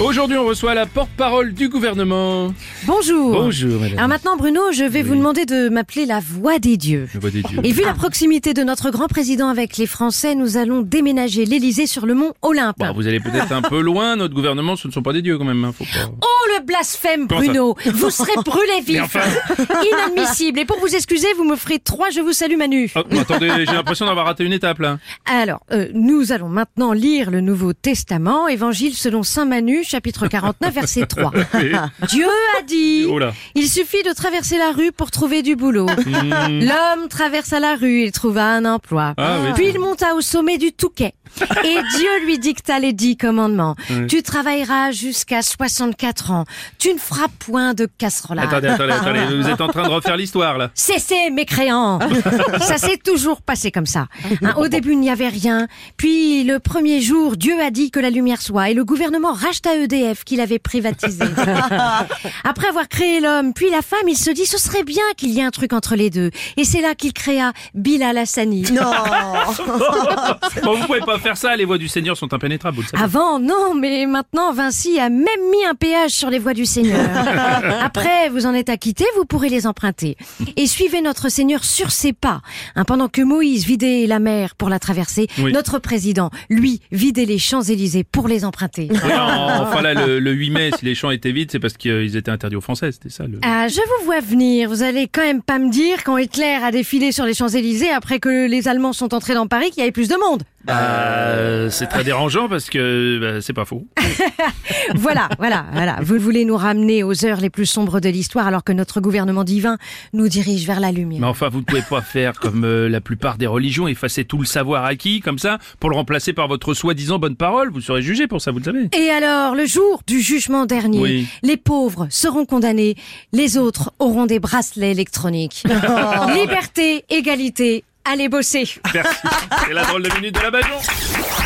Aujourd'hui, on reçoit la porte-parole du gouvernement. Bonjour. Bonjour, madame. Alors maintenant, Bruno, je vais vous demander de m'appeler la voix des dieux. La voix des dieux. Et vu la proximité de notre grand président avec les Français, nous allons déménager l'Élysée sur le mont Olympe. Bon, vous allez peut-être un peu loin. Notre gouvernement, ce ne sont pas des dieux quand même. hein, faut pas- Oh le blasphème, Comment Bruno Vous serez brûlé vif enfin Inadmissible Et pour vous excuser, vous me ferez trois Je vous salue Manu. Oh, attendez, j'ai l'impression d'avoir raté une étape là. Alors, euh, nous allons maintenant lire le Nouveau Testament, Évangile selon Saint Manu, chapitre 49, verset 3. Dieu a dit Oh. Il suffit de traverser la rue pour trouver du boulot. L'homme traversa la rue, il trouva un emploi. Hmm. Ah oui. Puis il monta au sommet du Touquet. Et Dieu lui dicta les dix commandements. Tu travailleras jusqu'à 64 ans. Tu ne feras point de casserolade. Attendez, attendez, attendez. Vous êtes en train de refaire l'histoire là. Cessez, mécréants Ça s'est toujours passé comme ça. Hein, au début, il n'y avait rien. Puis, le premier jour, Dieu a dit que la lumière soit. Et le gouvernement racheta EDF qu'il avait privatisé. Après avoir créé l'homme, puis la femme, il se dit, ce serait bien qu'il y ait un truc entre les deux. Et c'est là qu'il créa Bilal Hassani. Bon, vous pouvez pas faire ça. Les voies du Seigneur sont impénétrables, vous le savez. Avant, non, mais maintenant, Vinci a même mis un péage sur les voies du Seigneur. Après, vous en êtes acquitté, vous pourrez les emprunter. Et suivez notre Seigneur sur ses pas. Hein, pendant que Moïse vidait la mer pour la traverser, Oui. notre président, lui, vidait les Champs-Élysées pour les emprunter. Oui, en- enfin là, le, le 8 mai, si les champs étaient vides, c'est parce qu'ils étaient interdits aux Français. C'était ça. Le... Ah, je vous vois venir. Vous allez quand même pas me dire quand Hitler a défilé sur les Champs-Élysées après que les Allemands sont entrés dans Paris qu'il y avait plus de monde. Euh, c'est très dérangeant parce que bah, c'est pas faux. Voilà, voilà, voilà. Vous voulez nous ramener aux heures les plus sombres de l'histoire alors que notre gouvernement divin nous dirige vers la lumière. Mais enfin, vous ne pouvez pas faire comme euh, la plupart des religions, effacer tout le savoir acquis comme ça pour le remplacer par votre soi-disant bonne parole. Vous serez jugé pour ça, vous le savez. Et alors, le jour du jugement dernier, Oui. les pauvres seront condamnés, les autres auront des bracelets électroniques. Liberté, égalité, allez bosser. Merci. C'est la drôle de minute de la Bajon.